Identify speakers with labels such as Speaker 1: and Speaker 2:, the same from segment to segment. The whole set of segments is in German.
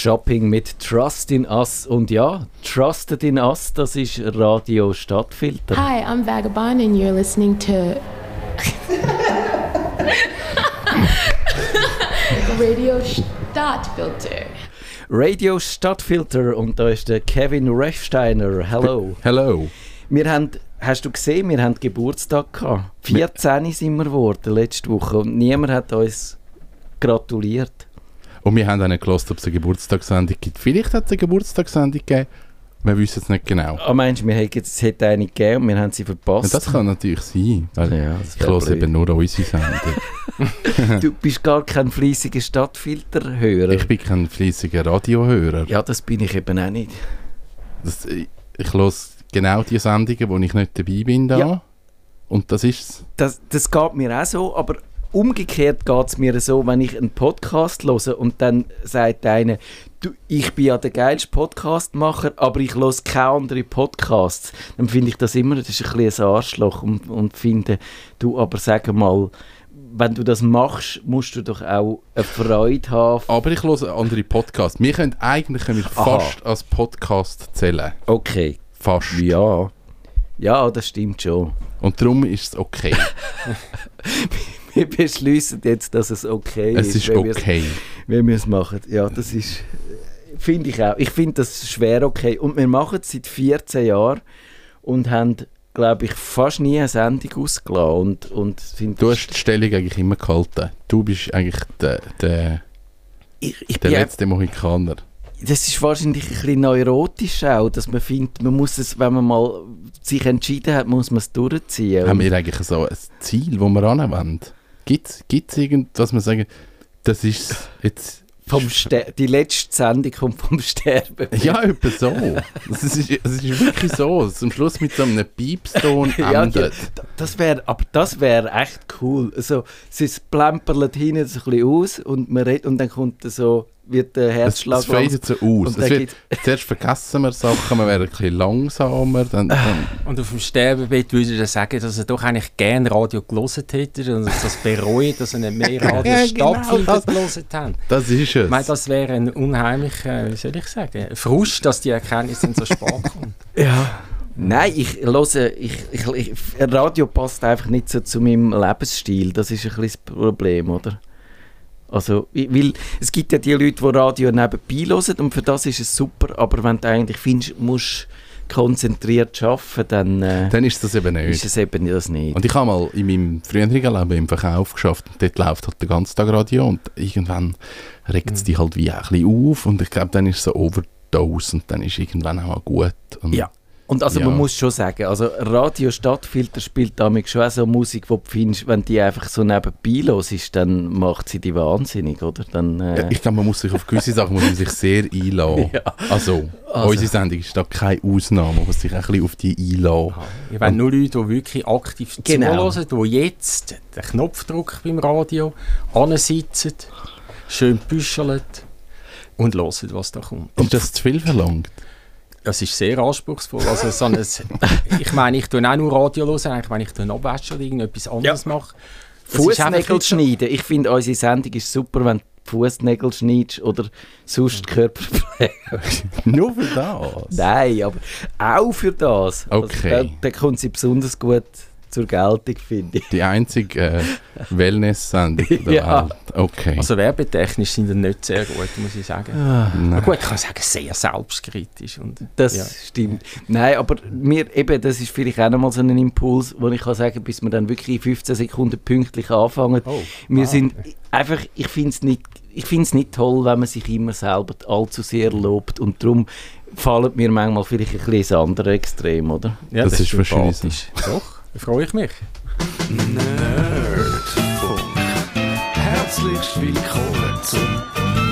Speaker 1: Shopping mit Trust in Us. Und ja, Trusted in Us, das ist Radio Stadtfilter.
Speaker 2: Hi, I'm Vagabond and you're listening to Radio Stadtfilter.
Speaker 1: Radio Stadtfilter und da ist der Kevin Rechsteiner. Hello.
Speaker 3: Hello.
Speaker 1: Wir haben, hast du gesehen, wir haben Geburtstag gehabt. 14 sind wir geworden letzte Woche und niemand hat uns gratuliert.
Speaker 3: Und wir haben auch nicht gehört, ob es eine Geburtstagssendung gibt. Vielleicht hat es eine Geburtstagssendung gegeben. Wir wissen es nicht genau.
Speaker 1: Ah, meinst du, wir hätten, es hätte eine gegeben und wir haben sie verpasst?
Speaker 3: Ja, das kann natürlich sein. Weil
Speaker 1: Ja, das
Speaker 3: ich höre eben nur unsere Sendung.
Speaker 1: Du bist gar kein fleissiger Stadtfilterhörer.
Speaker 3: ich bin kein fleissiger Radiohörer.
Speaker 1: ja, das bin ich eben auch nicht.
Speaker 3: Das, ich ich höre genau die Sendungen, wo ich nicht dabei bin. Da.
Speaker 1: Ja.
Speaker 3: Und das ist es.
Speaker 1: Das, das geht mir auch so, aber umgekehrt geht es mir so, wenn ich einen Podcast höre und dann sagt einer, du, ich bin ja der geilste Podcastmacher, aber ich höre keine anderen Podcasts, dann finde ich das immer, das ist ein bisschen ein Arschloch und, und finde, du, aber sag mal, wenn du das machst, musst du doch auch eine Freude haben.
Speaker 3: Aber ich höre andere Podcasts. Wir können eigentlich können wir fast als Podcast zählen.
Speaker 1: Okay,
Speaker 3: Fast.
Speaker 1: ja. Ja, das stimmt schon.
Speaker 3: Und darum ist es okay.
Speaker 1: Wir beschließen jetzt, dass es okay
Speaker 3: es
Speaker 1: ist.
Speaker 3: ist
Speaker 1: wenn wir's-
Speaker 3: okay.
Speaker 1: Wenn wir es machen. Ja, das ist. Finde ich auch. Ich finde das schwer okay. Und wir machen es seit 14 Jahren und haben, glaube ich, fast nie eine Sendung ausgelassen. Und, und sind
Speaker 3: Du hast die Stellung eigentlich immer gehalten. Du bist eigentlich der, der,
Speaker 1: ich, ich
Speaker 3: der letzte Mohikaner.
Speaker 1: das ist wahrscheinlich ein bisschen neurotisch auch, dass man findet, man muss es, wenn man mal sich entschieden hat, muss man es durchziehen.
Speaker 3: Haben wir eigentlich so ein Ziel, wo wir anwenden? Gibt es irgendwas, wir sagen, das ist jetzt...
Speaker 1: vom Ster die letzte Sendung kommt vom Sterben.
Speaker 3: Ja, etwa so. Es ist, es ist wirklich so. Am Schluss mit so einem Piepston
Speaker 1: Ja,
Speaker 3: endet.
Speaker 1: d- das wäre, aber das wäre echt cool. Also, es plemperlet hinten so ein bisschen aus und man redet und dann kommt so, wird der
Speaker 3: Es,
Speaker 1: Herzschlag
Speaker 3: es fadet so aus. Es wird, zuerst vergessen wir Sachen, wir werden ein bisschen langsamer. Dann, dann,
Speaker 4: Und auf dem Sterbebett würde er sagen, dass er doch eigentlich gerne Radio gelesen hätte und dass das bereut, dass er nicht mehr Radio
Speaker 3: Ja, genau,
Speaker 4: gelesen hat.
Speaker 3: das ist
Speaker 4: Ich
Speaker 3: es.
Speaker 4: meine, das wäre ein unheimlicher, wie soll ich sagen, Frust, dass die Erkenntnis dann so spät kommt.
Speaker 1: Ja. Nein, ich höre, ich, ich, ich, Radio passt einfach nicht so zu meinem Lebensstil. Das ist ein bisschen das Problem, oder? Also, weil es gibt ja die Leute, die Radio nebenbei hören und für das ist es super, aber wenn du eigentlich findest, musst konzentriert arbeiten, dann, äh,
Speaker 3: dann ist das eben
Speaker 1: ist
Speaker 3: nicht.
Speaker 1: es eben das nicht.
Speaker 3: Und ich habe mal in meinem früheren Leben im Verkauf geschafft und dort läuft halt den ganzen Tag Radio und irgendwann regt es dich halt wie ein bisschen auf und ich glaube, dann ist es so Overdose und dann ist irgendwann auch mal gut. Und
Speaker 1: Ja. Und also
Speaker 3: Ja.
Speaker 1: man muss schon sagen, also Radio Stadtfilter spielt damit schon auch so Musik, wo du findest, wenn die einfach so nebenbei los ist, dann macht sie die wahnsinnig, oder? Dann,
Speaker 3: Ja,
Speaker 1: äh,
Speaker 3: Ich glaube, man muss sich auf gewisse Sachen muss man sich sehr einlassen.
Speaker 1: Ja.
Speaker 3: Also,
Speaker 1: Also.
Speaker 3: unsere Sendung ist da keine Ausnahme, man muss sich ein bisschen auf die einlassen.
Speaker 4: Ich meine, nur Leute, die wirklich aktiv
Speaker 1: Genau.
Speaker 4: zuhören, die jetzt den Knopfdruck beim Radio ansitzen, schön büscheln und hören, was da kommt.
Speaker 3: Ist das zu viel verlangt?
Speaker 4: Das ist sehr anspruchsvoll. Also so ein, ich meine, ich tue auch nur Radio hören, eigentlich, wenn ich tue abwaschen oder irgendetwas anderes mache. Das ist einfach
Speaker 1: Fußnägel schneiden. Ich finde, unsere Sendung ist super, wenn du Fußnägel schneidest oder sonst Körperpflege.
Speaker 3: Nur für das?
Speaker 1: Nein, aber auch für das.
Speaker 3: Okay.
Speaker 1: Also, da, da kommt sie besonders gut zur Geltung, finde ich.
Speaker 3: Die einzige äh, Wellness-Sendung der
Speaker 1: Ja.
Speaker 3: Welt. Okay.
Speaker 4: Also werbetechnisch sind die nicht sehr gut, muss ich sagen.
Speaker 3: Nein.
Speaker 4: Na gut, ich kann sagen, sehr selbstkritisch. Und,
Speaker 1: Das
Speaker 4: ja.
Speaker 1: stimmt. Nein, aber mir eben, das ist vielleicht auch nochmal so ein Impuls, wo ich kann sagen, bis wir dann wirklich in 15 Sekunden pünktlich anfangen.
Speaker 4: Oh,
Speaker 1: wir
Speaker 4: ah,
Speaker 1: sind einfach, ich finde es nicht, ich find's nicht toll, wenn man sich immer selber allzu sehr lobt und darum fallen mir manchmal vielleicht ein bisschen ins andere Extrem, oder?
Speaker 4: Ja,
Speaker 3: Das ist wahrscheinlich.
Speaker 4: Doch, freue ich mich.
Speaker 5: Nerdfunk. Herzlich willkommen zum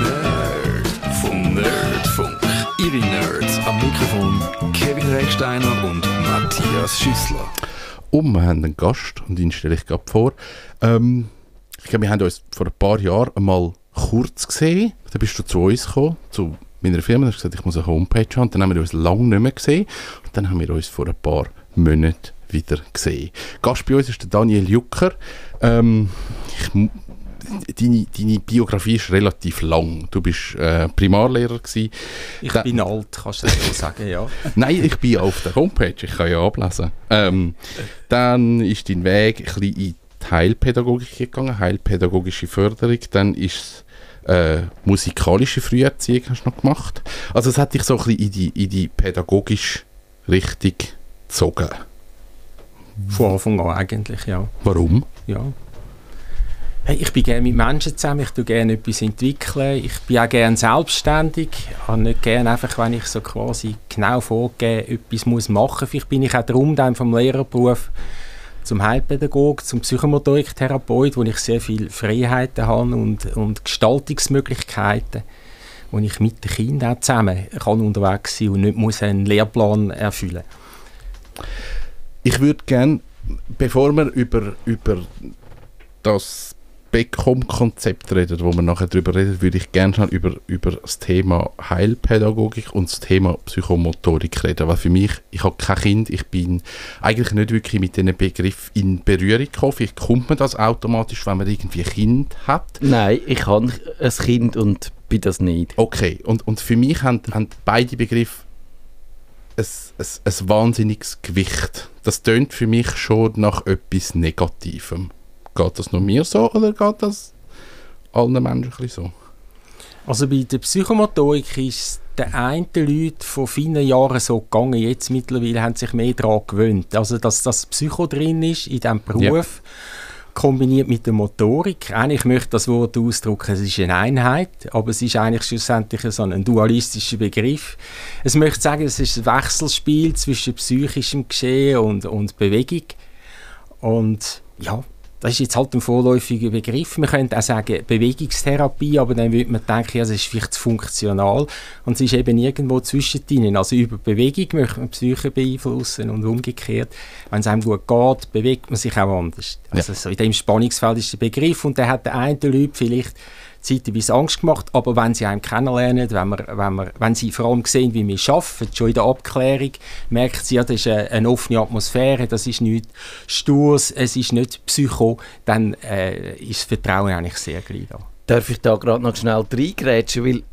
Speaker 5: Nerd vom Nerdfunk. Ihre Nerds am Mikrofon Kevin Recksteiner und Matthias Schüssler.
Speaker 3: Und wir haben einen Gast und ihn stelle ich gerade vor. Ähm, ich glaube, wir haben uns vor ein paar Jahren einmal kurz gesehen. Dann bist du zu uns gekommen, zu meiner Firma. Du hast gesagt, ich muss eine Homepage haben. Dann haben wir uns lange nicht mehr gesehen. Und dann haben wir uns vor ein paar Monaten wieder gesehen. Gast bei uns ist der Daniel Jucker. Ähm, ich, deine, deine Biografie ist relativ lang. Du bist äh, Primarlehrer gewesen.
Speaker 4: Ich
Speaker 3: Da-
Speaker 4: bin alt, kannst du so sagen, ja.
Speaker 3: Nein, ich bin auf der Homepage, ich kann ja ablesen. Ähm, dann ist dein Weg ein bisschen in die Heilpädagogik gegangen, heilpädagogische Förderung. Dann ist es äh, musikalische Früherziehung hast du noch gemacht. Also es hat dich so ein bisschen in die, in die pädagogische Richtung gezogen.
Speaker 4: Von Anfang an eigentlich, ja.
Speaker 3: Warum?
Speaker 4: ja. Hey, ich bin gerne mit Menschen zusammen, ich tue gerne etwas entwickeln, ich bin auch gerne selbstständig, habe nicht gerne einfach, wenn ich so quasi genau vorgebe, etwas muss machen. Vielleicht bin ich auch darum dann vom Lehrerberuf zum Heilpädagog, zum Psychomotoriktherapeut, wo ich sehr viel Freiheiten habe und, und Gestaltungsmöglichkeiten, wo ich mit den Kindern auch zusammen kann unterwegs sein und nicht muss einen Lehrplan erfüllen
Speaker 3: Ich würde gerne, bevor wir über, über das Beckom-Konzept reden, wo wir nachher darüber reden, würde ich gerne schon über, über das Thema Heilpädagogik und das Thema Psychomotorik reden. Weil für mich, ich habe kein Kind, ich bin eigentlich nicht wirklich mit diesen Begriff in Berührung gekommen. Vielleicht kommt man das automatisch, wenn man irgendwie ein Kind hat.
Speaker 1: Nein, ich habe ein Kind und bin das nicht.
Speaker 3: Okay, und, und für mich haben, haben beide Begriffe ein, ein, ein wahnsinniges Gewicht. Das tönt für mich schon nach etwas Negativem. Geht das nur mir so oder geht das allen Menschen so?
Speaker 4: Also bei der Psychomotorik ist es den einen Leuten vor vielen Jahren so gegangen, jetzt mittlerweile haben sich mehr daran gewöhnt. Also dass das Psycho drin ist in diesem Beruf, kombiniert mit der Motorik. Eigentlich möchte das Wort ausdrücken, es ist eine Einheit, aber es ist eigentlich schlussendlich so ein dualistischer Begriff. Es möchte sagen, es ist ein Wechselspiel zwischen psychischem Geschehen und, und Bewegung. Und ja, das ist jetzt halt ein vorläufiger Begriff. Man könnte auch sagen Bewegungstherapie, aber dann würde man denken, ja, das ist vielleicht zu funktional. Und es ist eben irgendwo zwischendrin. Also über Bewegung möchte man Psyche beeinflussen und umgekehrt. Wenn es einem gut geht, bewegt man sich auch anders. Also so in dem Spannungsfeld ist der Begriff und der hat den einen Leuten vielleicht zeitweise Angst gemacht, aber wenn sie einen kennenlernen, wenn, wir, wenn, wir, wenn sie vor allem sehen, wie wir arbeiten, schon in der Abklärung, merken sie, ja, das ist eine, eine offene Atmosphäre, das ist nicht Sturs, es ist nicht Psycho, dann äh, ist das Vertrauen eigentlich sehr gleich da.
Speaker 1: Darf ich da gerade noch schnell reingrätschen, weil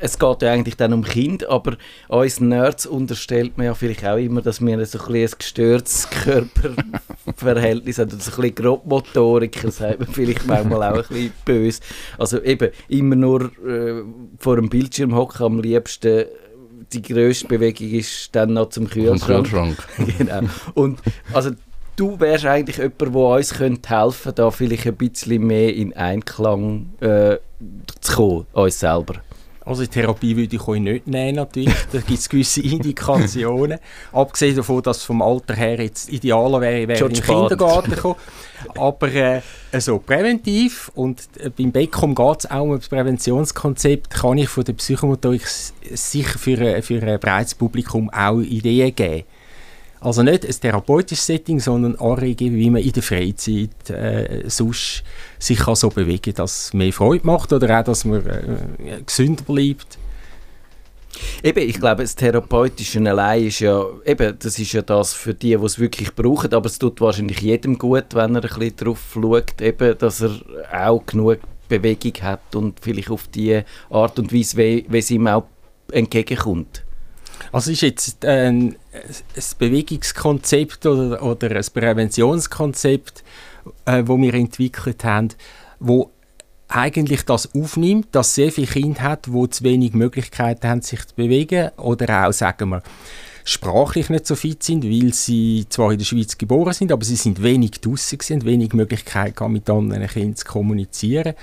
Speaker 1: es geht ja eigentlich dann um Kind, aber uns Nerds unterstellt man ja vielleicht auch immer, dass wir so ein, ein gestörtes Körperverhältnis haben, oder so ein bisschen Grobmotorik, das sagt man vielleicht manchmal auch ein bisschen böse. Also eben, immer nur äh, vor dem Bildschirm hocken, am liebsten die grösste Bewegung ist dann noch zum Kühlschrank.
Speaker 3: Kühlschrank.
Speaker 1: genau. Und also du wärst eigentlich jemand, der uns könnte helfen da vielleicht ein bisschen mehr in Einklang äh, zu kommen, uns selber.
Speaker 4: Also Therapie würde ich euch nicht nehmen, natürlich. Da gibt es gewisse Indikationen. Abgesehen davon, dass vom Alter her jetzt idealer wäre, wäre
Speaker 1: Schon
Speaker 4: in den. Kindergarten kommen. Aber äh, also präventiv und äh, beim Beckom geht es auch um das Präventionskonzept, kann ich von der Psychomotorik sicher für, ein- für ein breites Publikum auch Ideen geben. Also nicht ein therapeutisches Setting, sondern Anregungen, wie man in der Freizeit äh, sonst sich kann so bewegen kann, dass es mehr Freude macht oder auch, dass man äh, gesünder bleibt.
Speaker 1: Eben, ich glaube, das Therapeutische allein ist ja, eben, das ist ja das für die, die es wirklich brauchen, aber es tut wahrscheinlich jedem gut, wenn er ein bisschen drauf schaut, eben, dass er auch genug Bewegung hat und vielleicht auf die Art und Weise, wie, wie es ihm auch entgegenkommt.
Speaker 4: Also ist jetzt ein, ein Bewegungskonzept oder, oder ein Präventionskonzept, äh, wo wir entwickelt haben, wo eigentlich das aufnimmt, dass sehr viele Kinder hat, wo zu wenig Möglichkeiten haben, sich zu bewegen oder auch, sagen wir, sprachlich nicht so fit sind, weil sie zwar in der Schweiz geboren sind, aber sie sind wenig draussen sind, wenig Möglichkeit gehabt, mit anderen Kindern zu kommunizieren.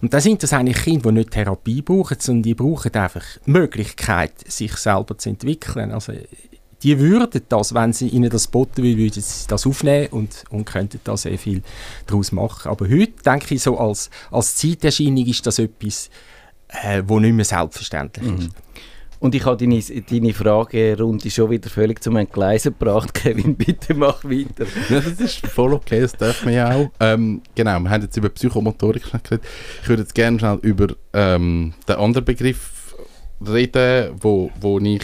Speaker 4: Und da sind das eigentlich Kinder, die nicht Therapie brauchen, sondern die brauchen einfach die Möglichkeit, sich selber zu entwickeln. Also die würden das, wenn sie ihnen das boten würden, würden sie das aufnehmen und, und könnten da sehr viel daraus machen. Aber heute, denke ich, so als, als Zeiterscheinung ist das etwas, äh, wo nicht mehr selbstverständlich ist.
Speaker 1: Und ich habe deine, deine Fragerunde schon wieder völlig zum Entgleisen gebracht. Kevin, bitte mach weiter.
Speaker 3: Ja, das ist voll okay, das darf man ja auch. Ähm, genau, wir haben jetzt über Psychomotorik geredet. Ich würde jetzt gerne schnell über ähm, den anderen Begriff reden, wo, wo ich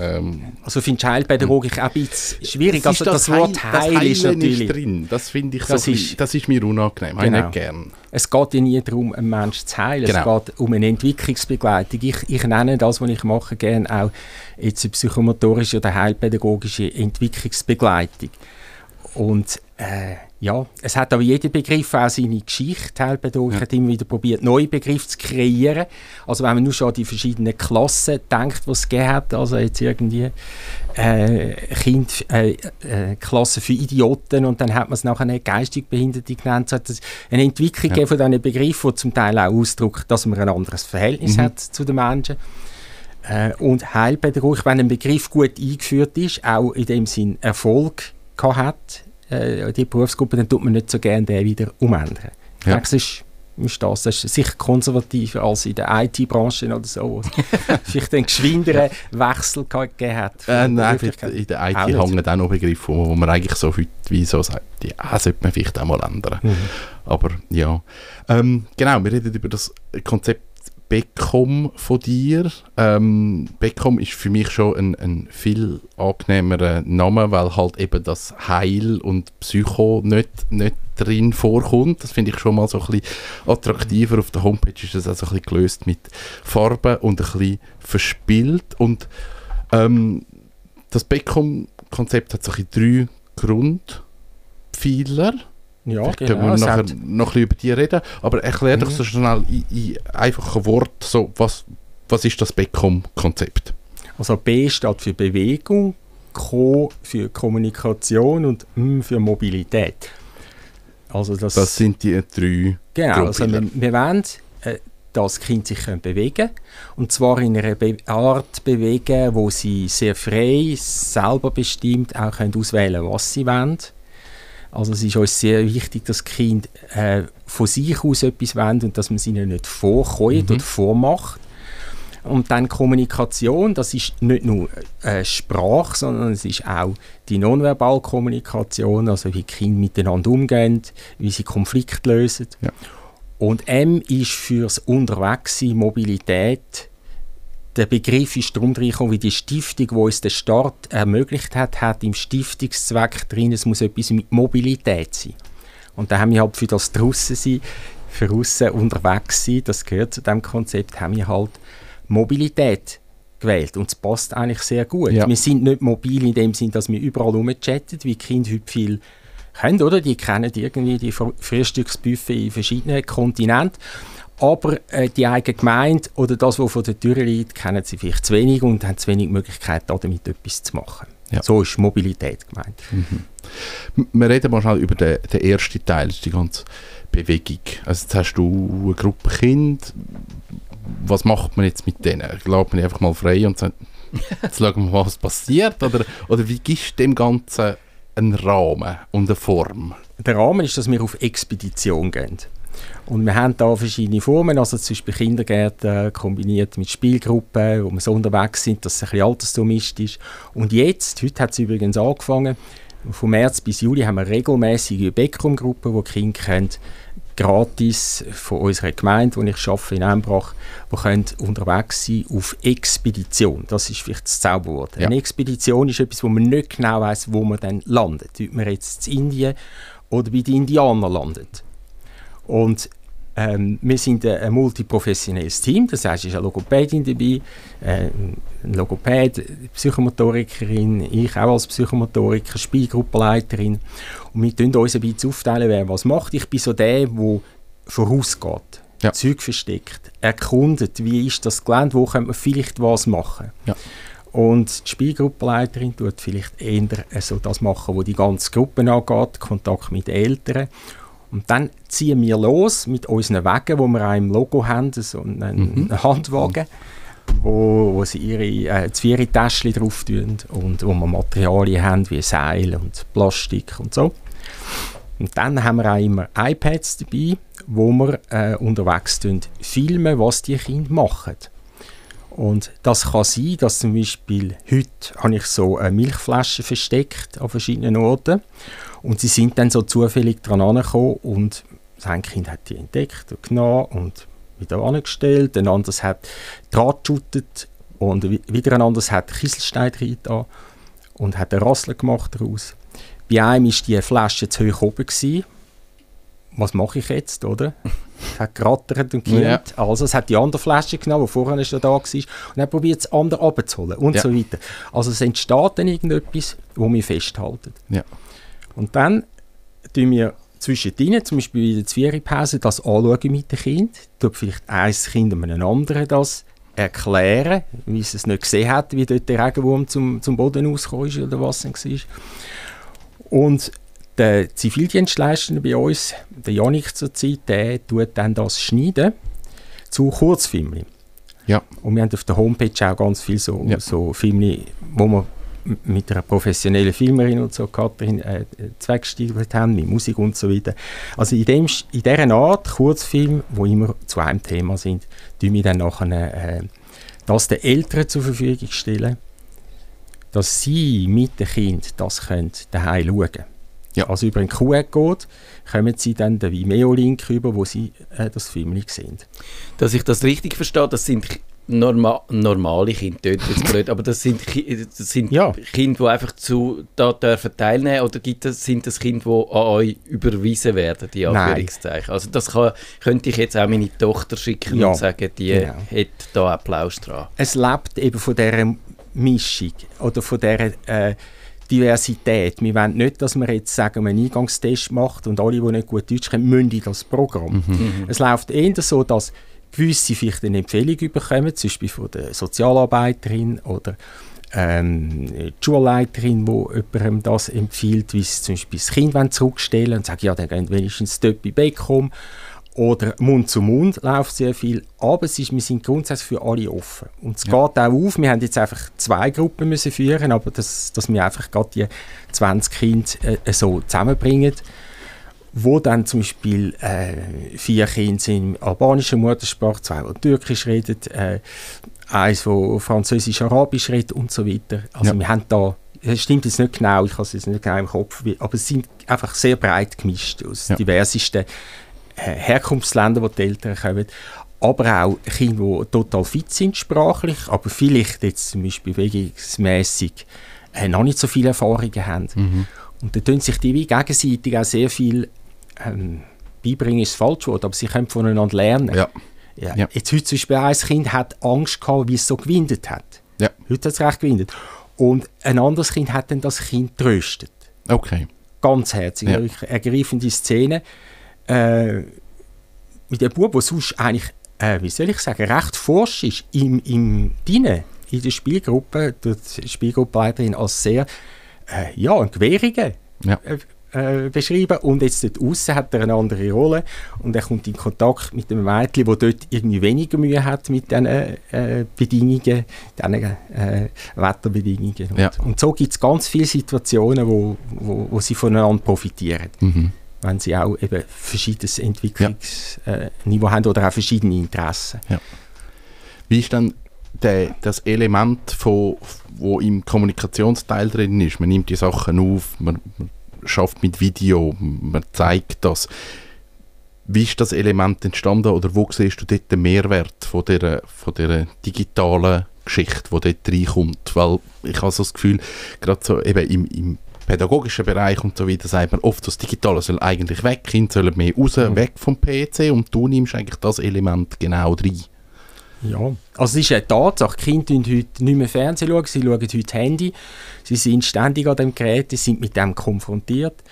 Speaker 3: Ähm,
Speaker 4: Also findest du Heilpädagogik auch ein bisschen schwierig? Also das,
Speaker 3: Heil-
Speaker 4: Wort Heil ist
Speaker 3: Heilen
Speaker 4: natürlich...
Speaker 3: drin. Das finde ich so
Speaker 4: Das
Speaker 3: ein
Speaker 4: ist-
Speaker 3: bisschen- das ist mir unangenehm. Habe ich
Speaker 4: Genau.
Speaker 3: nicht gern.
Speaker 4: Es geht ja nie darum, einen Menschen zu heilen.
Speaker 3: Genau.
Speaker 4: Es geht um eine Entwicklungsbegleitung. Ich, ich nenne das, was ich mache, gerne auch jetzt eine psychomotorische oder heilpädagogische Entwicklungsbegleitung. Und äh, ja, es hat aber jeder Begriff auch seine Geschichte. Heilpädagogik hat immer wieder probiert, neue Begriffe zu kreieren. Also wenn man nur schon an die verschiedenen Klassen denkt, die es gegeben hat, also jetzt irgendwie äh, kind, äh, äh, Klasse für Idioten und dann hat man es nachher eine geistig Behinderte genannt. So hat es eine Entwicklung gegeben von diesen Begriffen, die zum Teil auch ausdrückt, dass man ein anderes Verhältnis hat zu den Menschen. Äh, und Heilpädagogik, wenn ein Begriff gut eingeführt ist, auch in dem Sinn Erfolg hat, äh, die Berufsgruppe, dann tut man nicht so gerne den wieder umändern.
Speaker 3: Ja.
Speaker 4: denke, es ist, ist das, das ist sicher konservativer als in der IT-Branche oder so, vielleicht einen geschwinderen Wechsel gegeben hat.
Speaker 3: Äh, nein, in der
Speaker 4: Auch
Speaker 3: IT
Speaker 4: nicht.
Speaker 3: hängen auch noch Begriffe, wo, wo man eigentlich so heute wie so sagt, ja, sollte man vielleicht auch mal ändern.
Speaker 4: Mhm.
Speaker 3: Aber ja. Ähm, genau, wir reden über das Konzept Beckom von dir. Ähm, Beckom ist für mich schon ein, ein viel angenehmerer Name, weil halt eben das Heil und Psycho nicht, nicht drin vorkommt. Das finde ich schon mal so ein bisschen attraktiver. Auf der Homepage ist das auch so ein bisschen gelöst mit Farben und ein bisschen verspielt. Und ähm, das Beckom-Konzept hat so ein bisschen drei Grundpfeiler.
Speaker 4: Ja,
Speaker 3: können
Speaker 4: genau.
Speaker 3: wir
Speaker 4: Es
Speaker 3: nachher noch ein bisschen über die reden. Aber erklär doch
Speaker 4: Mhm.
Speaker 3: so schnell in, in einfachen Worten, so, was, was ist das Beckom-Konzept?
Speaker 4: also B steht für Bewegung, Ko für Kommunikation und M für Mobilität. Also das,
Speaker 3: Das sind die drei
Speaker 4: Genau, also wir, wir wollen, äh, dass das Kind sich können bewegen und zwar in einer Be Art bewegen, wo sie sehr frei, selber bestimmt auch können auswählen was sie wollen. Also es ist uns sehr wichtig, dass Kinder äh, von sich aus etwas wollen und dass man es ihnen nicht vorkommt
Speaker 3: Mhm.
Speaker 4: oder vormacht. Und dann Kommunikation, das ist nicht nur äh, Sprache, sondern es ist auch die nonverbale Kommunikation, also wie Kinder miteinander umgehen, wie sie Konflikte lösen.
Speaker 3: Ja.
Speaker 4: Und M ist fürs Unterwegssein, Mobilität. Der Begriff ist darum reingekommen, wie die Stiftung, die uns den Start ermöglicht hat, hat im Stiftungszweck drin, es muss etwas mit Mobilität sein. Und da haben wir halt für das draussen sein, für aussen unterwegs sein, das gehört zu diesem Konzept, haben wir halt Mobilität gewählt. Und es passt eigentlich sehr gut.
Speaker 3: Ja.
Speaker 4: Wir sind nicht mobil in dem Sinn, dass wir überall rumchatten, wie Kinder heute viel können, oder? Die kennen irgendwie die Fr- Frühstücksbuffet in verschiedenen Kontinenten. Aber äh, die eigene Gemeinde oder das, was vor der Tür liegt, kennen sie vielleicht zu wenig und haben zu wenig Möglichkeit, damit etwas zu machen.
Speaker 3: Ja.
Speaker 4: So ist Mobilität gemeint.
Speaker 3: M- Wir reden mal schnell über den, den ersten Teil, die ganze Bewegung. Also jetzt hast du eine Gruppe Kind. Was macht man jetzt mit denen? Lässt man einfach mal frei und sagt, jetzt schauen wir mal, was passiert? Oder, oder wie gibst du dem Ganzen einen Rahmen und eine Form?
Speaker 4: Der Rahmen ist, dass wir auf Expedition gehen. Und wir haben da verschiedene Formen, also zum Beispiel Kindergärten kombiniert mit Spielgruppen, wo wir so unterwegs sind, dass es ein bisschen altersdurchmischt ist. Und jetzt, heute hat es übrigens angefangen, von März bis Juli haben wir regelmäßige Beckum-Gruppen, wo die Kinder können gratis von unserer Gemeinde, wo ich arbeite in Embrach, die können unterwegs sein auf Expedition. Das ist vielleicht das Zauberwort.
Speaker 3: Ja.
Speaker 4: Eine Expedition ist etwas, wo man nicht genau weiß, wo man dann landet. Ob man jetzt in Indien oder bei den Indianern landet. Und ähm, wir sind ein, ein multiprofessionelles Team, das heißt, es ist eine Logopädin dabei, äh, ein Logopäd, Psychomotorikerin, ich auch als Psychomotoriker, Spielgruppenleiterin. Und wir tun uns ein bisschen aufteilen, wer was macht. Ich bin so der, der vorausgeht,
Speaker 3: Ja.
Speaker 4: Zeug versteckt, erkundet, wie ist das Gelände, wo könnte man vielleicht was machen.
Speaker 3: Ja.
Speaker 4: Und die Spielgruppenleiterin tut vielleicht eher äh, so das machen, wo die ganze Gruppe angeht, Kontakt mit den Eltern. Und dann ziehen wir los mit unseren Wagen, wo wir auch im Logo haben, so einen, einen Handwagen, wo, wo sie ihre äh, Zwiebeltäschchen drauf tun und wo wir Materialien haben wie Seil und Plastik und so. Und dann haben wir auch immer iPads dabei, wo wir äh, unterwegs tun, filmen, was die Kinder machen. Und das kann sein, dass zum Beispiel heute habe ich so eine Milchflasche versteckt an verschiedenen Orten und sie sind dann so zufällig dran angekommen und das eine Kind hat die entdeckt und genommen und wieder angestellt, ein anderes hat Draht geschüttet Und wi- wieder ein anderes hat Kieselstein da und hat einen Rassel gemacht daraus. Bei einem war die Flasche zu hoch oben. Gewesen. Was mache ich jetzt, oder? Es hat gerattert und gekillt. Also es hat die andere Flasche genommen, die vorher schon da war, und dann probiert das andere abzuholen und
Speaker 3: Ja.
Speaker 4: so weiter. Also es entsteht dann irgendetwas, wo wir festhalten.
Speaker 3: Ja.
Speaker 4: Und dann tun wir zwischendrin, zum Beispiel in der Zwiebelpause, das anschauen mit den Kindern. Tut vielleicht ein Kind einem anderen das erklären, wie es es nicht gesehen hat, wie dort der Regenwurm zum, zum Boden rausgekommen ist oder was es war. Und der Zivildienstleister bei uns, der Janik zur Zeit, der tut dann das schneiden zu Kurzfilmen.
Speaker 3: Ja.
Speaker 4: Und wir haben auf der Homepage auch ganz viele so,
Speaker 3: Ja.
Speaker 4: so Filme, wo wir m- mit einer professionellen Filmerin und so, Katrin, äh, zweckgestiegelt haben, mit Musik und so weiter. Also in, dem, in dieser Art Kurzfilm, wo immer zu einem Thema sind, tun wir dann nachher äh, das den Eltern zur Verfügung stellen, dass sie mit dem Kind das können daheim schauen können.
Speaker 3: Ja.
Speaker 4: Also über einen QR-Code kommen sie dann den Vimeo-Link über, wo sie äh, das Film sehen.
Speaker 1: Dass ich das richtig verstehe, das sind norma normale Kinder, tönt jetzt blöd, aber das sind, Ki- das sind
Speaker 4: Ja.
Speaker 1: Kinder, die einfach zu, da dürfen teilnehmen oder gibt es, sind das Kinder, die an euch überwiesen werden, die
Speaker 4: Nein.
Speaker 1: Anführungszeichen? Also das kann, könnte ich jetzt auch meine Tochter schicken
Speaker 4: Ja.
Speaker 1: und sagen, die
Speaker 4: Genau.
Speaker 1: hat da Applaus dran.
Speaker 4: es lebt eben von dieser Mischung oder von dieser äh, Diversität. Wir wollen nicht, dass man jetzt sagen, einen Eingangstest macht und alle, die nicht gut Deutsch können, müssen in das Programm. Es läuft eher so, dass gewisse vielleicht eine Empfehlung bekommen, zum Beispiel von der Sozialarbeiterin oder ähm, die Schulleiterin, die jemandem das empfiehlt, wie sie zum Beispiel das Kind zurückstellen und sagen, ja, dann gehen wenigstens dort bei Beckham. Oder Mund zu Mund läuft sehr viel. Aber es ist, wir sind grundsätzlich für alle offen. Und es geht auch auf. Wir haben jetzt einfach zwei Gruppen müssen führen, aber das, dass wir einfach gerade die 20 Kinder äh, so zusammenbringen wo dann zum Beispiel äh, vier Kinder sind in albanischer Muttersprache, zwei, die Türkisch reden, äh, eins, wo Französisch-Arabisch redet und so weiter. Also
Speaker 3: Ja.
Speaker 4: wir haben da, es stimmt jetzt nicht genau, ich habe es jetzt nicht genau im Kopf, aber es sind einfach sehr breit gemischt aus
Speaker 3: Ja.
Speaker 4: diversesten äh, Herkunftsländern, wo die Eltern kommen. Aber auch Kinder, die total fit sind sprachlich, aber vielleicht jetzt zum Beispiel bewegungsmässig äh, noch nicht so viele Erfahrungen haben. Und da tun sich die wie gegenseitig auch sehr viel ähm, beibringen, ist das falsch Wort, aber sie können voneinander lernen.
Speaker 3: Ja.
Speaker 4: Ja.
Speaker 3: Ja.
Speaker 4: Jetzt heute zum Beispiel ein Kind hat Angst gehabt, wie es so gewindet hat.
Speaker 3: Ja.
Speaker 4: Heute hat es recht gewindet. Und ein anderes Kind hat dann das Kind tröstet.
Speaker 3: Okay.
Speaker 4: Ganz herzig,
Speaker 3: Ja.
Speaker 4: ergreifende Szene. Äh, mit dem Bub, der sonst eigentlich, äh, wie soll ich sagen, recht forsch ist, im, im Dienen, in der Spielgruppe, die Spielgruppenleiterin als sehr, äh, ja, ein Gewehriger
Speaker 3: Ja.
Speaker 4: Äh, beschrieben. Und jetzt dort außen hat er eine andere Rolle und er kommt in Kontakt mit einem Mädchen, das dort irgendwie weniger Mühe hat mit diesen äh, Bedingungen, diesen äh, Wetterbedingungen. Und,
Speaker 3: Ja.
Speaker 4: und so gibt es ganz viele Situationen, wo, wo, wo sie voneinander profitieren,
Speaker 3: Mhm.
Speaker 4: wenn sie auch eben verschiedenes Entwicklungsniveau haben oder auch verschiedene Interessen.
Speaker 3: Wie ist dann der, das Element, von, wo im Kommunikationsteil drin ist? Man nimmt die Sachen auf, man, man schafft mit Video, man zeigt das. Wie ist das Element entstanden oder wo siehst du dort den Mehrwert von dieser, von dieser digitalen Geschichte, die dort reinkommt? Weil ich habe so das Gefühl, gerade so eben im, im pädagogischen Bereich und so weiter, sagt man oft, das Digitale soll eigentlich weg, Kinder sollen mehr raus, weg vom PC und du nimmst eigentlich das Element genau rein.
Speaker 4: Ja, also es ist eine Tatsache, die Kinder schauen heute nicht mehr Fernsehen, schauen, sie schauen heute Handy, sie sind ständig an dem Gerät, sie sind mit dem konfrontiert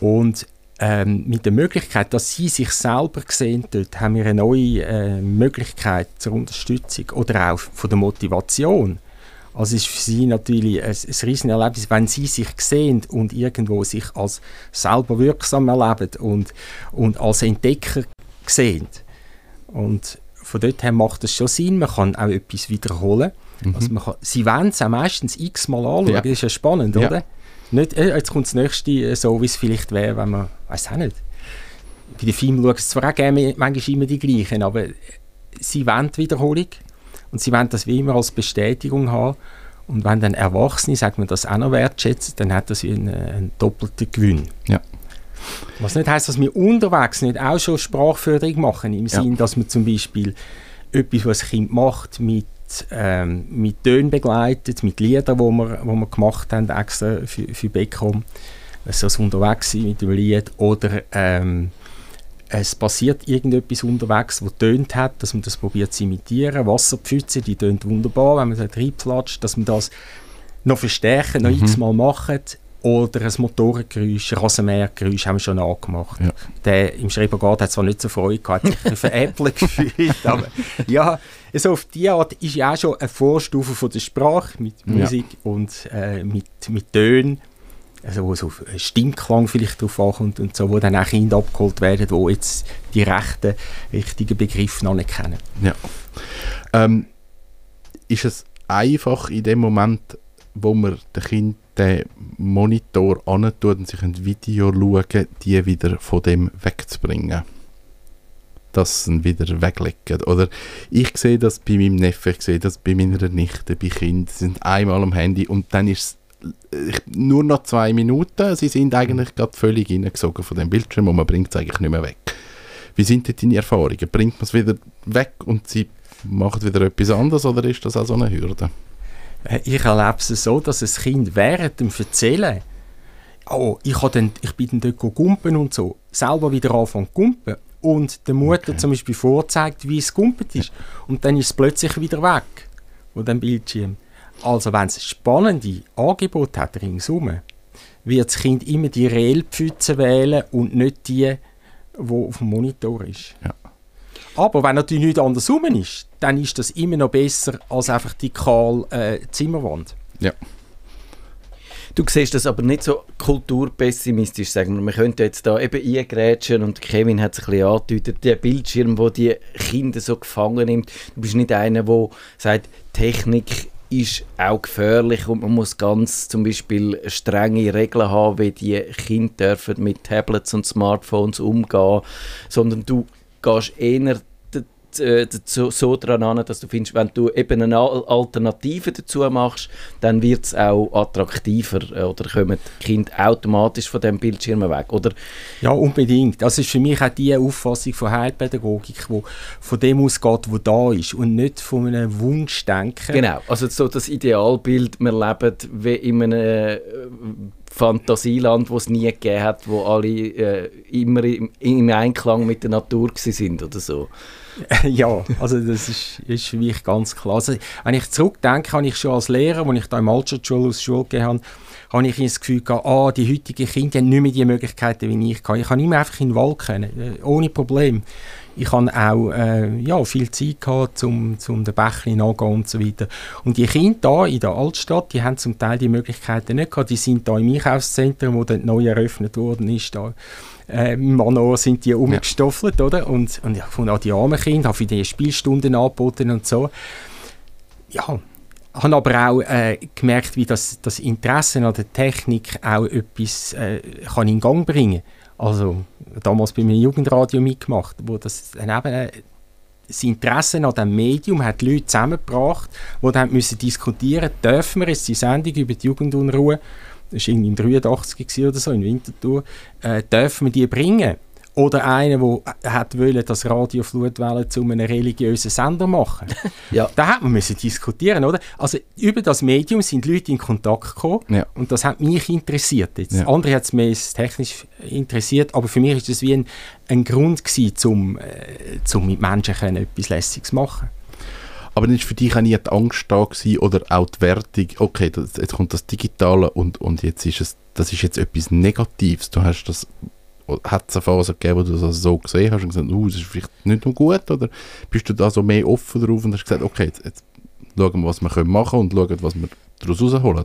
Speaker 4: und ähm, mit der Möglichkeit, dass sie sich selber sehen, dort haben wir eine neue äh, Möglichkeit zur Unterstützung oder auch von der Motivation. Also ist für sie natürlich ein, ein riesen Erlebnis, wenn sie sich sehen und irgendwo sich als selber wirksam erleben und, und als Entdecker sehen. Und von dort her macht es schon Sinn, man kann auch etwas wiederholen. Also man kann, sie wollen es auch meistens x-mal anschauen,
Speaker 3: Ja.
Speaker 4: das ist ja spannend,
Speaker 3: Ja.
Speaker 4: oder? Nicht, äh, jetzt kommt das nächste, äh, so wie es vielleicht wäre, wenn man, weiß auch nicht. Bei den Filmen schauen sie zwar auch gerne manchmal immer die gleichen, aber sie wollen die Wiederholung und sie wollen das wie immer als Bestätigung haben. Und wenn dann Erwachsene, sagt man das auch noch wertschätzen, dann hat das einen, einen doppelten Gewinn.
Speaker 3: Ja.
Speaker 4: Was nicht heisst, dass wir unterwegs nicht auch schon Sprachförderung machen, im
Speaker 3: Ja.
Speaker 4: Sinn, dass man zum Beispiel etwas, was das Kind macht, mit ähm, mit Tönen begleitet, mit Liedern, wo wir, wo wir gemacht haben, extra für, für Beckham. So also unterwegs sein mit dem Lied. Oder ähm, es passiert irgendetwas unterwegs, das tönt hat, dass man das probiert zu imitieren. Wasserpfütze, die tönt wunderbar, wenn man da reinplatscht, dass man das noch verstärken, noch mhm. x-mal machen. Oder ein Motorengeräusch, ein Rasenmähergeräusch haben wir schon angemacht. Ja. Der im Schrebergarten hat zwar nicht so Freude gehabt, hat sich veräppelt gefühlt, aber ja, also auf die Art ist ja auch schon eine Vorstufe von der Sprache mit Musik ja. und äh, mit, mit Tönen also wo so Stimmklang vielleicht drauf ankommt und so, wo dann auch Kinder abgeholt werden, die jetzt die rechten, richtigen Begriffe noch nicht kennen.
Speaker 3: Ja. Ähm, ist es einfach in dem Moment, wo man den Kind den Monitor antut und sich ein Video schauen, die wieder von dem wegzubringen? Dass sie ihn wieder weglegen. Oder ich sehe das bei meinem Neffen, ich sehe das bei meiner Nichte, bei Kindern, sie sind einmal am Handy und dann ist es nur noch zwei Minuten. Sie sind eigentlich gerade völlig reingesogen von dem Bildschirm und man bringt es eigentlich nicht mehr weg. Wie sind denn deine Erfahrungen? Bringt man es wieder weg und sie macht wieder etwas anderes oder ist das auch so eine Hürde?
Speaker 4: Äh, ich erlebe es so, dass ein Kind während dem Erzählen oh, ich, dann, ich bin dann dort gumpen und so, selber wieder anfangen zu gumpen und der Mutter okay. zum Beispiel vorzeigt, wie es gumpet ist und dann ist es plötzlich wieder weg von dem Bildschirm. Also wenn es spannende Angebote hat ringsum, wird das Kind immer die Reellpfütze wählen und nicht die, die auf dem Monitor ist. Ja. Aber wenn natürlich nichts anderes rum ist, dann ist das immer noch besser als einfach die kahle äh, Zimmerwand.
Speaker 3: Ja.
Speaker 1: Du siehst das aber nicht so kulturpessimistisch, sagen wir. Wir könnten jetzt da eben eingrätschen und Kevin hat es ein bisschen angedeutet, der Bildschirm, wo die Kinder so gefangen nimmt. Du bist nicht einer, der sagt, Technik ist auch gefährlich und man muss ganz zum Beispiel strenge Regeln haben, wie die Kinder dürfen mit Tablets und Smartphones umgehen, sondern du gehst eher äh, so, so daran an, dass du findest, wenn du eben eine Alternative dazu machst, dann wird es auch attraktiver äh, oder kommen die Kinder automatisch von dem Bildschirm weg, oder?
Speaker 4: Ja, unbedingt. Das ist für mich auch die Auffassung von Heilpädagogik, die von dem ausgeht, wo da ist und nicht von einem Wunschdenken.
Speaker 1: Genau, also so das Idealbild, wir leben wie in einem äh, Fantasieland, wo es nie gegeben hat, wo alle äh, immer im, im Einklang mit der Natur sind oder so.
Speaker 4: ja, also das ist, ist für mich ganz klar. Also, wenn ich zurückdenke, habe ich schon als Lehrer, als ich da im Altstadtschule aus Schule gegeben habe, habe ich das Gefühl gehabt, ah, die heutigen Kinder haben nicht mehr die Möglichkeiten, wie ich kann. Ich kann immer einfach in den Wald können, äh, ohne Problem. Ich hatte auch äh, ja, viel Zeit gehabt, um, um den Bächlein angehen und so weiter. Und die Kinder hier in der Altstadt, die haben zum Teil die Möglichkeiten nicht gehabt. Die sind da im Einkaufszentrum, wo dann neu eröffnet worden ist, da äh, Mano sind die umgestoffelt, ja. oder? Und, und ich fand auch die armen Kinder, habe für die Spielstunden angeboten und so. Ja, habe aber auch äh, gemerkt, wie das, das Interesse an der Technik auch etwas äh, kann in Gang bringen Also damals bei meinem Jugendradio mitgemacht, wo das eben äh, das Interesse an diesem Medium hat die Leute zusammengebracht, die dann müssen diskutieren, dürfen wir jetzt die Sendung über die Jugendunruhe das war irgendwie im 83 oder so, in Winterthur, äh, dürfen wir die bringen? Oder einer, der hat wollte, das Radio Flutwelle zu einem religiösen Sender machen. ja. Da hat man müssen diskutieren, oder? Also über das Medium sind Leute in Kontakt gekommen ja. und das hat mich interessiert. Jetzt. Ja. Andere hat es mehr technisch interessiert, aber für mich ist das wie ein, ein Grund gewesen, um, äh, zum mit Menschen etwas Lässiges zu machen.
Speaker 3: Aber dann ist für dich auch nie die Angst da gewesen, oder auch die Wertung, okay, das, jetzt kommt das Digitale und, und jetzt ist es, das ist jetzt etwas Negatives. Du hast das, hat es eine Phase gegeben, wo du das so gesehen hast und gesagt, uh, das ist vielleicht nicht nur gut, oder bist du da so mehr offen drauf und hast gesagt, okay, jetzt, jetzt schauen wir, was wir machen können und schauen, was wir daraus rausholen?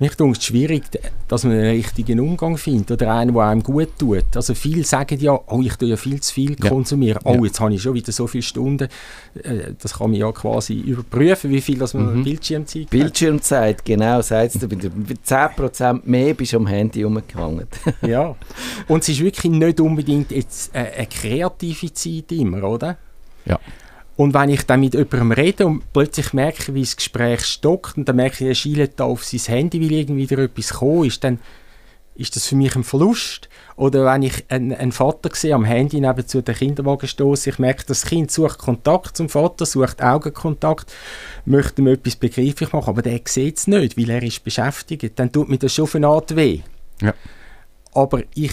Speaker 4: Mich denke es schwierig, dass man einen richtigen Umgang findet oder einen, der einem gut tut. Also viele sagen ja, oh, ich tue ja viel zu viel ja. konsumieren. Oh, ja. jetzt habe ich schon wieder so viele Stunden. Äh, das kann man ja quasi überprüfen, wie viel das man mhm. Bildschirmzeit hat.
Speaker 1: Bildschirmzeit, genau, sagst du. 10% mehr bist du am Handy umgehangen.
Speaker 4: ja, und es ist wirklich nicht unbedingt jetzt eine kreative Zeit immer, oder?
Speaker 3: Ja.
Speaker 4: Und wenn ich dann mit jemandem rede und plötzlich merke, wie das Gespräch stockt und dann merke ich, er schielt da auf sein Handy, weil irgendwie wieder etwas gekommen ist, dann ist das für mich ein Verlust? Oder wenn ich einen, einen Vater sehe, am Handy neben zu den Kinderwagen stoße, ich merke, das Kind sucht Kontakt zum Vater, sucht Augenkontakt, möchte ihm etwas begreiflich machen, aber der sieht es nicht, weil er ist beschäftigt. Dann tut mir das schon auf eine Art weh.
Speaker 3: Ja.
Speaker 4: Aber ich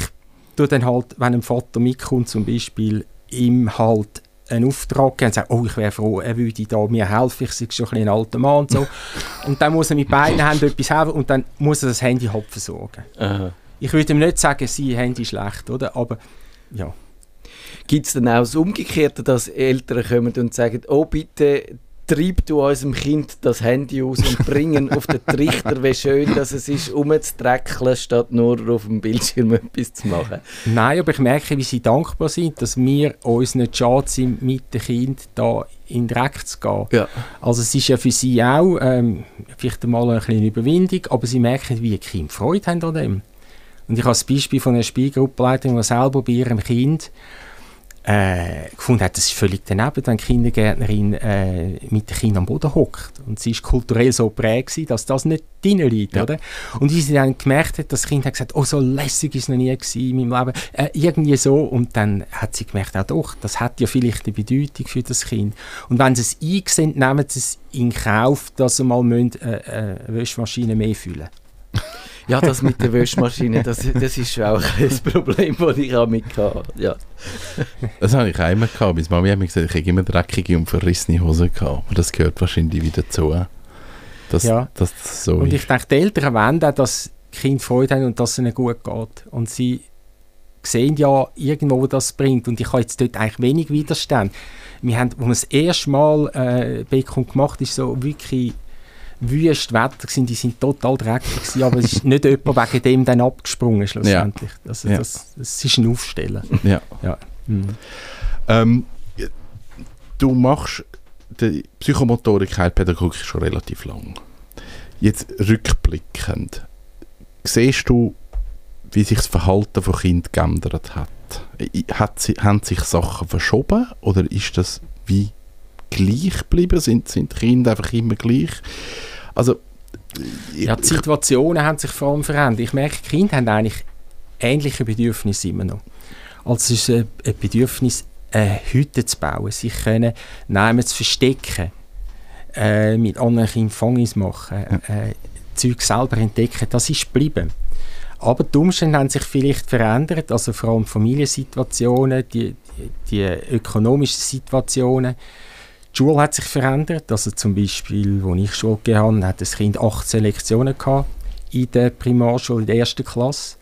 Speaker 4: tue dann halt, wenn ein Vater mitkommt zum Beispiel, ihm halt einen Auftrag geben und sagen, oh, ich wäre froh, er würde da mir helfen, ich sei schon ein, ein alter Mann und so. und dann muss er mit beiden Händen etwas helfen und dann muss er das Handy halt versorgen.
Speaker 1: Aha.
Speaker 4: Ich würde ihm nicht sagen, sein Handy ist schlecht, oder? Aber ja.
Speaker 1: Gibt es dann auch das Umgekehrte, dass Eltern kommen und sagen, oh bitte treib du unserem Kind das Handy aus und bringen auf den Trichter, wie schön dass es ist, umzudreckeln, statt nur auf dem Bildschirm etwas zu machen.
Speaker 4: Nein, aber ich merke, wie sie dankbar sind, dass wir uns nicht schade sind, mit dem Kind da in Dreck zu gehen.
Speaker 1: Ja.
Speaker 4: Also es ist ja für sie auch ähm, vielleicht einmal eine kleine Überwindung, aber sie merken, wie die Kinder Freude haben an dem. Und ich habe das Beispiel von einer Spielgruppenleitung, die selber bei ihrem Kind äh, gefunden hat, das ist völlig daneben, wenn die Kindergärtnerin äh, mit dem Kind am Boden hockt. Und sie ist kulturell so prägt, dass das nicht drin liegt.
Speaker 3: Ja.
Speaker 4: Oder? Und wie sie dann gemerkt hat, das Kind hat gesagt, oh, so lässig ist es noch nie gewesen in meinem Leben. Äh, irgendwie so. Und dann hat sie gemerkt, auch doch, das hat ja vielleicht eine Bedeutung für das Kind. Und wenn sie es einsehen, nehmen sie es in Kauf, dass sie mal müssen, äh, äh, eine Waschmaschine mehr füllen
Speaker 1: Ja, das mit der Wäschmaschine, das, das ist auch ein Problem, das ich auch mit hatte. Ja.
Speaker 3: Das habe ich auch immer gehabt. Meine Mami hat mir gesagt, ich habe immer dreckige und verrissene Hosen gehabt. Und das gehört wahrscheinlich wieder dazu. Dass,
Speaker 4: Ja.
Speaker 3: dass das so
Speaker 4: Und
Speaker 3: ist.
Speaker 4: ich denke, die Eltern wollen auch, dass die Kinder Freude haben und dass es ihnen gut geht. Und sie sehen ja irgendwo, wo das bringt. Und ich habe jetzt dort eigentlich wenig Widerstand. Wir haben, als wir das erste Mal äh, Bacon gemacht ist so wirklich wüst Wetter gewesen, die sind total dreckig gewesen, aber es ist nicht jemand wegen dem dann abgesprungen schlussendlich. Also
Speaker 3: Ja.
Speaker 4: das, das ist ein Aufstellen.
Speaker 3: Ja.
Speaker 4: Ja. Mhm.
Speaker 3: Ähm, du machst die Psychomotorik Heilpädagogik schon relativ lang. Jetzt rückblickend, siehst du, wie sich das Verhalten von Kindern geändert hat? Hat sie, haben sich Sachen verschoben oder ist das wie gleich geblieben? Sind, sind die Kinder einfach immer gleich? Also,
Speaker 4: Ja, die Situationen haben sich vor allem verändert. Ich merke, die Kinder haben eigentlich ähnliche Bedürfnisse immer noch. Also es ist ein, ein Bedürfnis, eine Hütte zu bauen, sich können Namen zu verstecken, äh, mit anderen Kindern Fangis machen, äh, Zeug selber entdecken, das ist geblieben. Aber die Umstände haben sich vielleicht verändert, also vor allem Familiensituationen, die, die, die ökonomischen Situationen. Die Schule hat sich verändert. Also zum Beispiel, als ich Schule gegeben habe, hat das Kind 18 Lektionen gehabt in der Primarschule, in der ersten Klasse.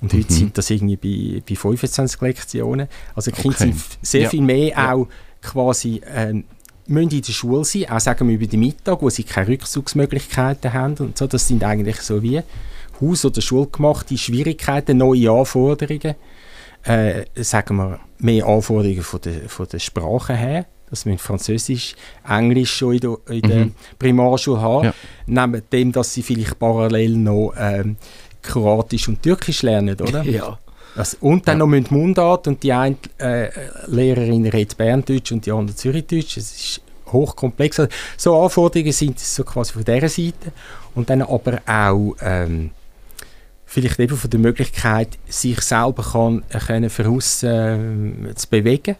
Speaker 4: Und heute
Speaker 3: Mhm.
Speaker 4: sind das irgendwie bei, bei 25 Lektionen. Also die Kinder
Speaker 3: Okay.
Speaker 4: sind sehr
Speaker 3: Ja.
Speaker 4: viel mehr
Speaker 3: Ja.
Speaker 4: auch quasi ähm, müssen in der Schule sein, auch sagen wir über den Mittag, wo sie keine Rückzugsmöglichkeiten haben und so. Das sind eigentlich so wie Haus- oder schulgemachte Schwierigkeiten, neue Anforderungen. Äh, sagen wir, mehr Anforderungen von der, von der Sprache her. Dass wir Französisch, Englisch schon in der, in der
Speaker 3: Mhm.
Speaker 4: Primarschule haben.
Speaker 3: Ja.
Speaker 4: Neben dem, dass sie vielleicht parallel noch ähm, Kroatisch und Türkisch lernen, oder?
Speaker 1: ja.
Speaker 4: Also, und dann
Speaker 3: Ja.
Speaker 4: noch mit Mundart und die eine äh, Lehrerin redet Berndeutsch und die andere Zürichdeutsch. Es ist hochkomplex. Also, so Anforderungen sind so quasi von dieser Seite. Und dann aber auch ähm, vielleicht eben von der Möglichkeit, sich selber kann, äh, können voraus äh, zu bewegen.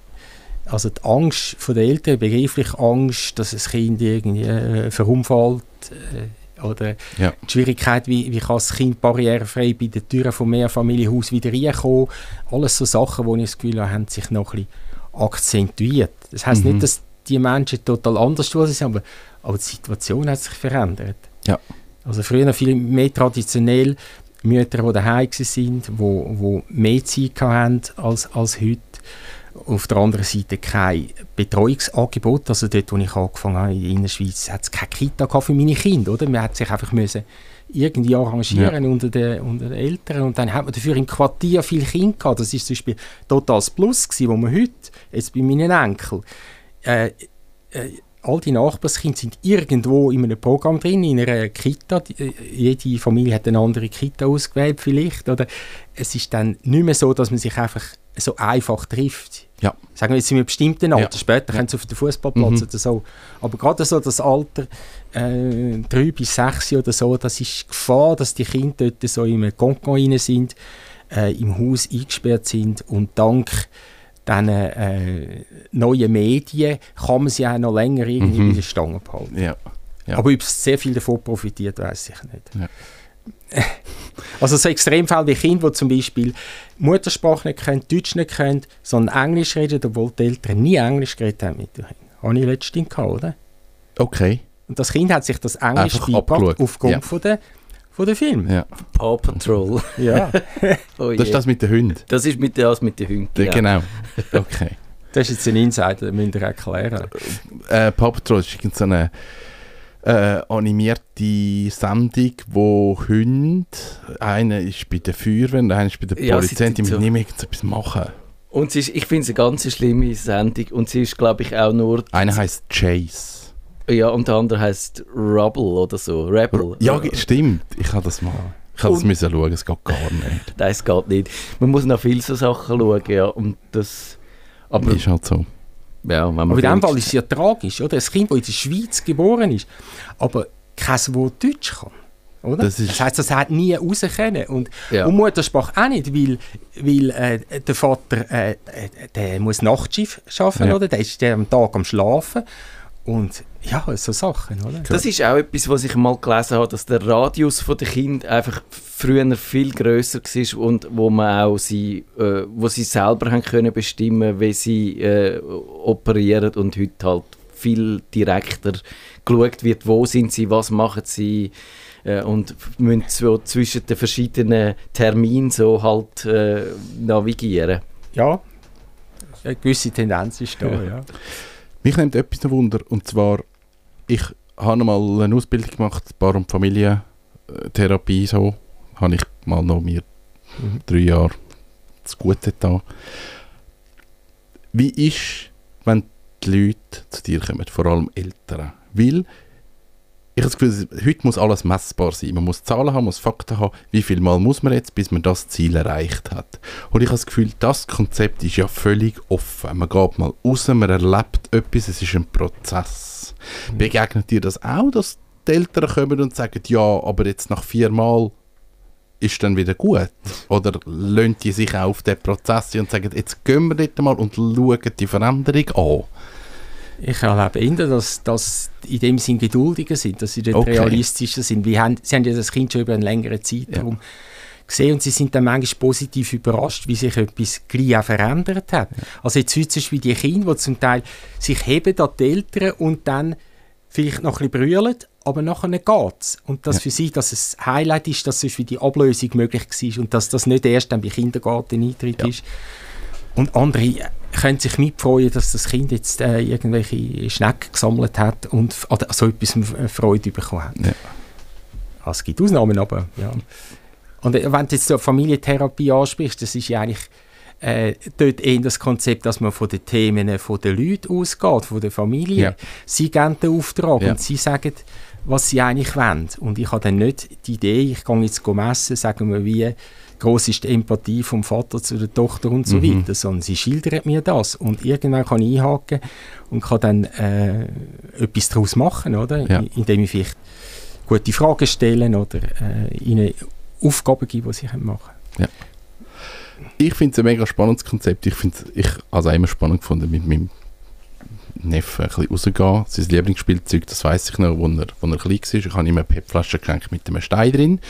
Speaker 4: Also die Angst von den Eltern, begreiflich Angst, dass das Kind irgendwie äh, verunfallt äh, oder
Speaker 3: Ja.
Speaker 4: die Schwierigkeit, wie, wie kann das Kind barrierefrei bei den Türen vom Mehrfamilienhaus wieder reinkommen. Alles so Sachen, wo ich das Gefühl habe, haben sich noch ein bisschen akzentuiert. Das heisst
Speaker 3: Mhm.
Speaker 4: nicht, dass die Menschen total anders sind, aber, aber die Situation hat sich verändert.
Speaker 3: Ja.
Speaker 4: Also früher noch viel mehr traditionell Mütter, die daheim sind, wo, wo mehr Zeit hatten als, als heute. Auf der anderen Seite kein Betreuungsangebot. Also dort, wo ich angefangen habe, in der Innerschweiz, hat es keine Kita für meine Kinder. Oder? Man hat sich einfach müssen irgendwie arrangieren unter, den, unter den Eltern. Und dann hat man dafür im Quartier viele Kinder gehabt. Das ist zum Beispiel total das Plus gewesen, wo man heute, jetzt bei meinen Enkeln, äh, äh, all die Nachbarskinder sind irgendwo in einem Programm drin, in einer Kita. Die, äh, jede Familie hat eine andere Kita ausgewählt vielleicht. Oder es ist dann nicht mehr so, dass man sich einfach so einfach trifft.
Speaker 3: Ja.
Speaker 4: Sagen wir jetzt in einem bestimmten Alter,
Speaker 3: Ja.
Speaker 4: später können sie auf den Fußballplatz
Speaker 3: Mhm.
Speaker 4: oder so. Aber gerade so das Alter äh, drei bis sechs oder so, das ist die Gefahr, dass die Kinder dort so im Konkon rein sind, äh, im Haus eingesperrt sind und dank diesen äh, neuen Medien kann man sie auch noch länger irgendwie
Speaker 3: Mhm.
Speaker 4: bei der Stange behalten.
Speaker 3: Ja. Ja.
Speaker 4: Aber ob es sehr viel davon profitiert, weiß ich nicht.
Speaker 3: Ja.
Speaker 4: Also so Extremfälle wie Kinder, die zum Beispiel Muttersprache nicht können, Deutsch nicht können, sondern Englisch reden, obwohl die Eltern nie Englisch geredet haben mit den Kindern. Habe ich letztens gehabt, oder?
Speaker 3: Okay.
Speaker 4: Und das Kind hat sich das Englisch beigebracht aufgrund
Speaker 3: Ja.
Speaker 4: von der, von der Film.
Speaker 3: Ja.
Speaker 1: Paw Patrol.
Speaker 4: Ja.
Speaker 1: Oh
Speaker 3: Das ist das mit den Hunden.
Speaker 1: das ist mit, das mit den Hunden.
Speaker 3: Ja.
Speaker 1: Genau.
Speaker 3: Okay.
Speaker 4: Das ist jetzt ein Insider, den müsst ihr erklären.
Speaker 3: äh, Paw Patrol ist so eine äh, animierte Sendung, wo Hunde, einer ist bei der Feuerwehr und einer ist bei der
Speaker 1: Ja,
Speaker 3: Polizei,
Speaker 1: sie
Speaker 3: die müssen
Speaker 1: so.
Speaker 3: mehr irgendetwas machen.
Speaker 1: Und sie ist, ich finde es eine ganz schlimme Sendung. Und sie ist, glaube ich, auch nur.
Speaker 3: Einer heißt Chase.
Speaker 1: Ja, und der andere heißt Rubble oder so. Rebel.
Speaker 3: Ja, stimmt. Ich habe das mal. Ich habe das müssen schauen, es geht gar nicht.
Speaker 1: Das geht nicht. Man muss nach viel so Sachen schauen, ja. Und das. Aber,
Speaker 3: ist halt so.
Speaker 1: Ja, wenn man
Speaker 4: Aber in dem Fall ist es ja tragisch, oder? Ein Kind, das in der Schweiz geboren ist, aber kein Wort Deutsch kann. Oder?
Speaker 3: Das
Speaker 4: das heisst, das hat nie rauskennen. Und,
Speaker 1: Ja.
Speaker 4: und Muttersprache auch nicht, weil, weil äh, der Vater äh, äh, der muss Nachtschiff arbeiten,
Speaker 3: Ja.
Speaker 4: oder? Der ist der am Tag am Schlafen. Und ja, so Sachen, oder?
Speaker 1: Das ist auch etwas, was ich mal gelesen habe, dass der Radius von der Kind einfach früher viel größer war und wo man auch sie, äh, wo sie selber haben können bestimmen, wie sie äh, operieren und heute halt viel direkter geschaut wird, wo sind sie, was machen sie äh, und müssen so zwischen den verschiedenen Terminen so halt äh, navigieren.
Speaker 4: Ja, eine gewisse Tendenz ist da, ja.
Speaker 3: Mich nimmt etwas noch Wunder, und zwar, ich habe mal eine Ausbildung gemacht, Paar- und Familientherapie, so. Habe ich mal noch mir
Speaker 4: Mhm.
Speaker 3: drei Jahre zu gut getan. Wie ist, wenn die Leute zu dir kommen, vor allem Eltern? Weil, ich habe das Gefühl, heute muss alles messbar sein. Man muss Zahlen haben, muss Fakten haben. Wie viel Mal muss man jetzt, bis man das Ziel erreicht hat? Und ich habe das Gefühl, das Konzept ist ja völlig offen. Man geht mal raus, man erlebt etwas, es ist ein Prozess. Begegnet dir das auch, dass die Eltern kommen und sagen, ja, aber jetzt nach vier Mal ist dann wieder gut? Oder lassen die sich auch auf den Prozess und sagen, jetzt gehen wir dort mal und schauen die Veränderung an?
Speaker 4: Ich erlebe eher, dass, dass in dem Sinn geduldiger sind, dass sie dort
Speaker 3: Okay.
Speaker 4: realistischer sind. Wir haben, sie haben ja das Kind schon über einen längeren Zeitraum gesehen und sie sind dann manchmal positiv überrascht, wie sich etwas gleich auch verändert hat. Also jetzt heute ist wie die Kinder, die zum Teil sich heben an die Eltern und dann vielleicht noch ein bisschen brüllen, aber nachher geht es. Und dass
Speaker 3: Ja.
Speaker 4: für sie dass es ein Highlight ist, dass es für die Ablösung möglich war und dass das nicht erst dann bei Kindergarten-Eintritt
Speaker 3: Ja.
Speaker 4: ist. Und andere können sich mitfreuen, dass das Kind jetzt äh, irgendwelche Schnecken gesammelt hat und oder so etwas äh, Freude bekommen hat.
Speaker 3: Ja.
Speaker 4: Es gibt Ausnahmen, aber ja. Und äh, wenn du jetzt so Familientherapie ansprichst, das ist ja eigentlich äh, dort eher das Konzept, dass man von den Themen von den Leuten ausgeht, von der Familie.
Speaker 3: Ja.
Speaker 4: Sie geben den Auftrag
Speaker 3: Ja.
Speaker 4: und sie sagen, was sie eigentlich wollen. Und ich habe dann nicht die Idee, ich gehe jetzt messen, sagen wir, wie groß ist die Empathie vom Vater zu der Tochter und so
Speaker 3: Mhm.
Speaker 4: weiter, sondern sie schildert mir das und irgendwann kann ich einhaken und kann dann äh, etwas daraus machen, oder?
Speaker 3: Ja.
Speaker 4: Indem ich vielleicht gute Fragen stelle oder äh, ihnen Aufgaben gebe, die sie können machen
Speaker 3: Ich finde es ein mega spannendes Konzept. Ich finde ich also immer spannend gefunden, mit meinem Neffen ein bisschen rausgehen. Sein Lieblingsspielzeug, das weiß ich noch, wo er, er klein war. Ich habe ihm eine PET-Flasche geschenkt mit einem Stein drin.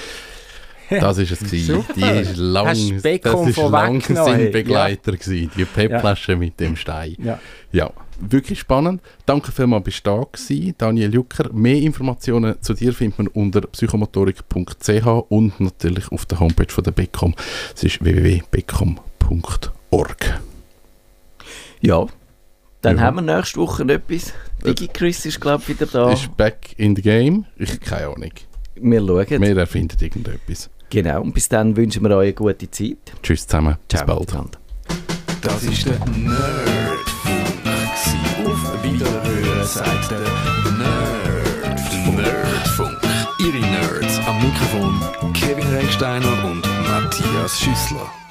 Speaker 3: Das war es. gewesen.
Speaker 4: Super.
Speaker 3: Die ist lang, das
Speaker 4: Beckham
Speaker 3: ist lang sein. Begleiter gewesen, die PET-Flasche mit dem Stein.
Speaker 4: Ja.
Speaker 3: Ja, wirklich spannend. Danke vielmals, bist du da gewesen, Daniel Jucker. Mehr Informationen zu dir findet man unter psychomotorik.ch und natürlich auf der Homepage von der Beckom. Es ist www.beckom.org.
Speaker 1: Ja. Dann
Speaker 3: Ja.
Speaker 1: haben wir nächste Woche etwas. DigiChris ist, glaube ich, wieder da.
Speaker 3: Ist back in the game? Ich keine Ahnung.
Speaker 1: Wir schauen.
Speaker 3: Wir erfinden irgendetwas.
Speaker 1: Genau. Und bis dann wünschen wir euch eine gute Zeit.
Speaker 3: Tschüss zusammen.
Speaker 1: Ciao.
Speaker 3: Bis bald.
Speaker 5: Das ist der Nerdfunk. Auf Wiederhören sagt der Nerd. Nerdfunk. Ihre Nerds am Mikrofon Kevin Recksteiner und Matthias Schüssler.